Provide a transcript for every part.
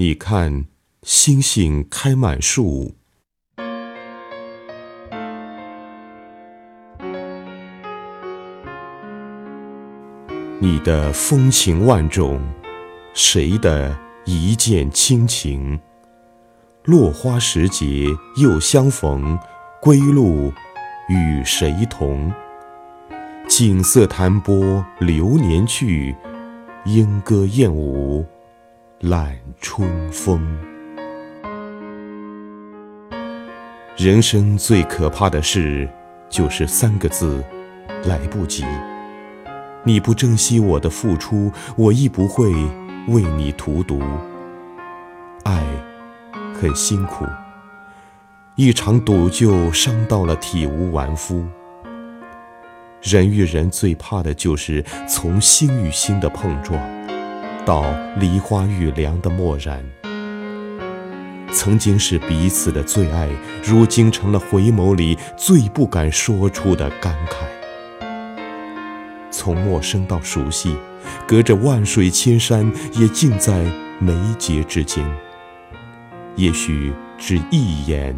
你看，星星开满树，你的风情万种，谁的一见倾情？落花时节又相逢，归路与谁同？锦瑟弹拨流年去，莺歌燕舞揽春风。人生最可怕的事，就是三个字：来不及。你不珍惜我的付出，我亦不会为你荼毒。爱。很辛苦，一场赌就伤到了体无完肤。人与人最怕的就是从心与心的碰撞，到梨花遇凉的漠然。曾经是彼此的最爱，如今成了回眸里最不敢说出的感慨。从陌生到熟悉，隔着万水千山，也尽在眉睫之间。也许只一眼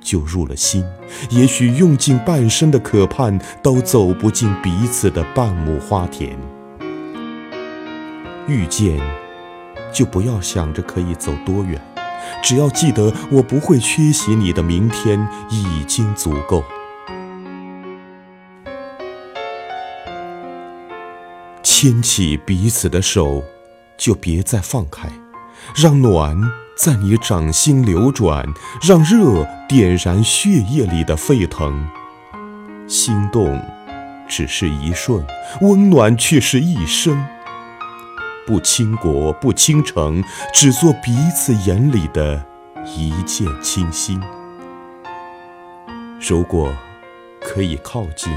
就入了心，也许用尽半生的渴盼都走不进彼此的半亩花田。遇见，就不要想着可以走多远，只要记得我不会缺席你的明天已经足够。牵起彼此的手，就别再放开，让暖。在你掌心流转，让热点燃血液里的沸腾。心动只是一瞬，温暖却是一生。不倾国，不倾城，只做彼此眼里的一见倾心。如果可以靠近，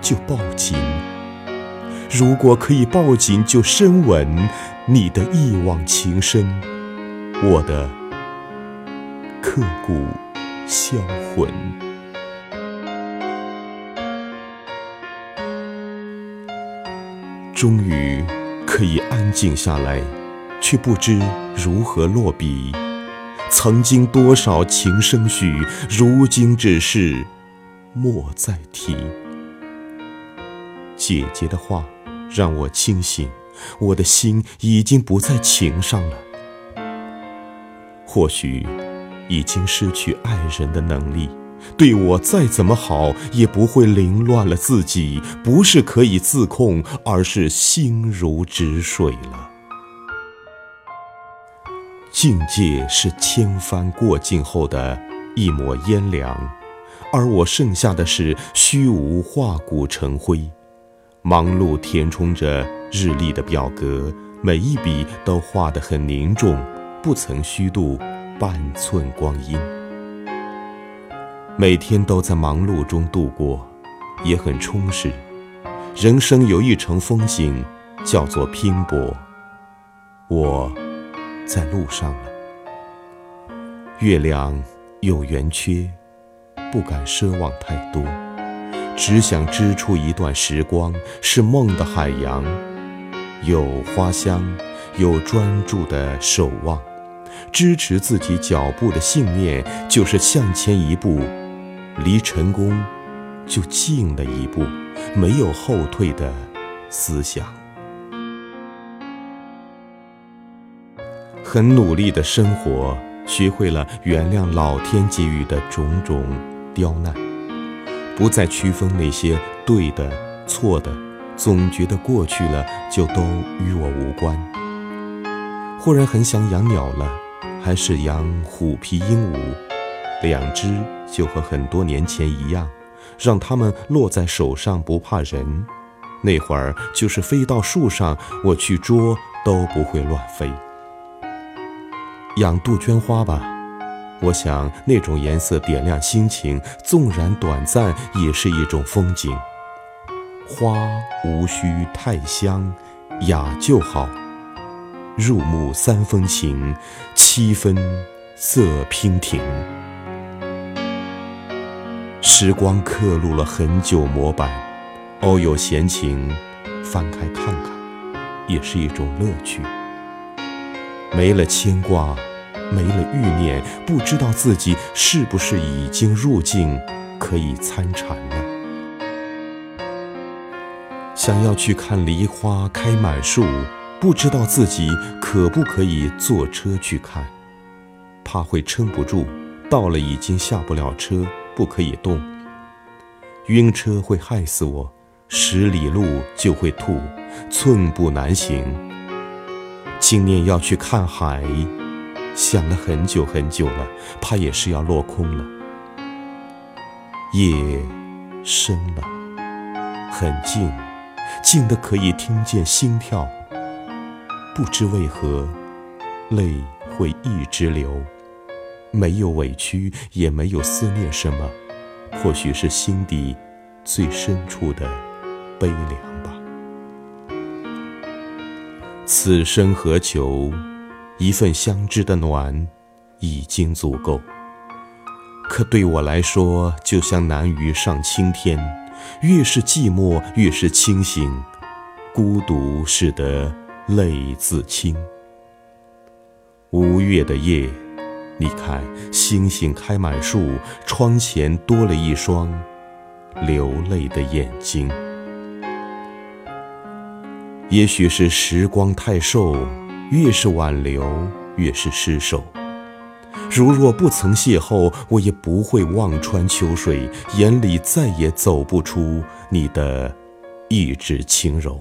就抱紧；如果可以抱紧，就深吻你的一往情深。我的刻骨销魂，终于可以安静下来，却不知如何落笔。曾经多少情深许，如今只是莫再提。姐姐的话让我清醒，我的心已经不在情上了。或许已经失去爱人的能力，对我再怎么好，也不会凌乱了自己。不是可以自控，而是心如止水了。境界是千帆过尽后的一抹烟凉，而我剩下的是虚无化骨成灰。忙碌填充着日历的表格，每一笔都画得很凝重。不曾虚度半寸光阴，每天都在忙碌中度过，也很充实。人生有一程风景，叫做拼搏。我在路上了。月亮有圆缺，不敢奢望太多，只想织出一段时光，是梦的海洋，有花香，有专注的守望。支持自己脚步的信念，就是向前一步，离成功就近了一步。没有后退的思想，很努力的生活，学会了原谅老天给予的种种刁难，不再区分那些对的、错的，总觉得过去了就都与我无关。忽然很想养鸟了。还是养虎皮鹦鹉，两只就和很多年前一样，让它们落在手上不怕人。那会儿就是飞到树上，我去捉都不会乱飞。养杜鹃花吧，我想那种颜色点亮心情，纵然短暂，也是一种风景。花无需太香，雅就好。入木三分情，七分色娉婷。时光刻录了很久模板，偶有闲情，翻开看看，也是一种乐趣。没了牵挂，没了欲念，不知道自己是不是已经入境，可以参禅了。想要去看梨花开满树，不知道自己可不可以坐车去看，怕会撑不住，到了已经下不了车，不可以动。晕车会害死我，十里路就会吐，寸步难行。今年要去看海，想了很久很久了，怕也是要落空了。夜深了，很静，静的可以听见心跳。不知为何，泪会一直流，没有委屈，也没有思念什么。或许是心底最深处的悲凉吧。此生何求？一份相知的暖，已经足够。可对我来说，就像南鱼上青天，越是寂寞，越是清醒。孤独使得泪自清。五月的夜。你看，星星开满树，窗前多了一双流泪的眼睛。也许是时光太瘦，越是挽留，越是失手。如若不曾邂逅，我也不会望穿秋水，眼里再也走不出你的一指轻柔。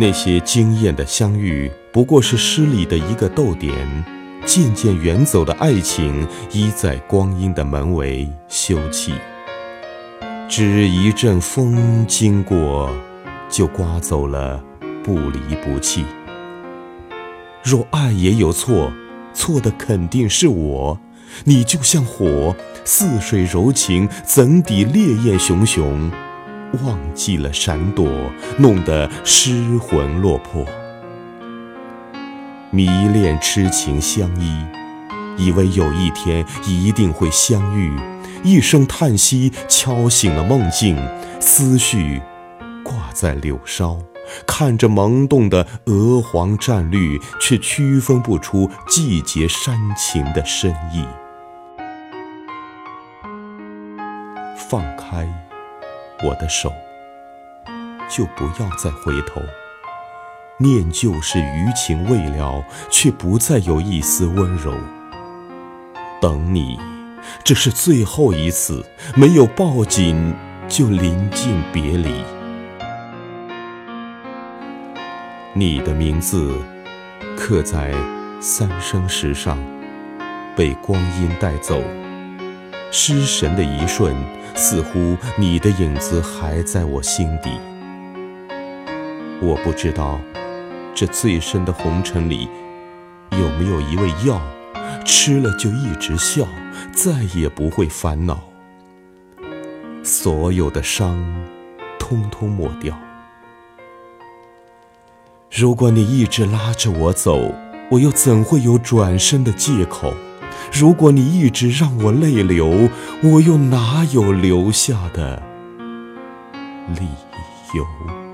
那些惊艳的相遇。不过是诗里的一个逗点，渐渐远走的爱情，依在光阴的门楣休憩。只一阵风经过，就刮走了不离不弃。若爱也有错，错的肯定是我。你就像火，似水柔情，怎抵烈焰熊熊？忘记了闪躲，弄得失魂落魄。迷恋痴情相依，以为有一天一定会相遇。一声叹息敲醒了梦境，思绪挂在柳梢，看着萌动的鹅黄湛绿，却区分不出季节煽情的深意。放开我的手，就不要再回头。念旧是余情未了，却不再有一丝温柔。等你，这是最后一次，没有抱紧就临近别离。你的名字刻在三生石上，被光阴带走，失神的一瞬，似乎你的影子还在我心底。我不知道。这最深的红尘里，有没有一味药，吃了就一直笑，再也不会烦恼，所有的伤，通通抹掉。如果你一直拉着我走，我又怎会有转身的借口？如果你一直让我泪流，我又哪有留下的理由？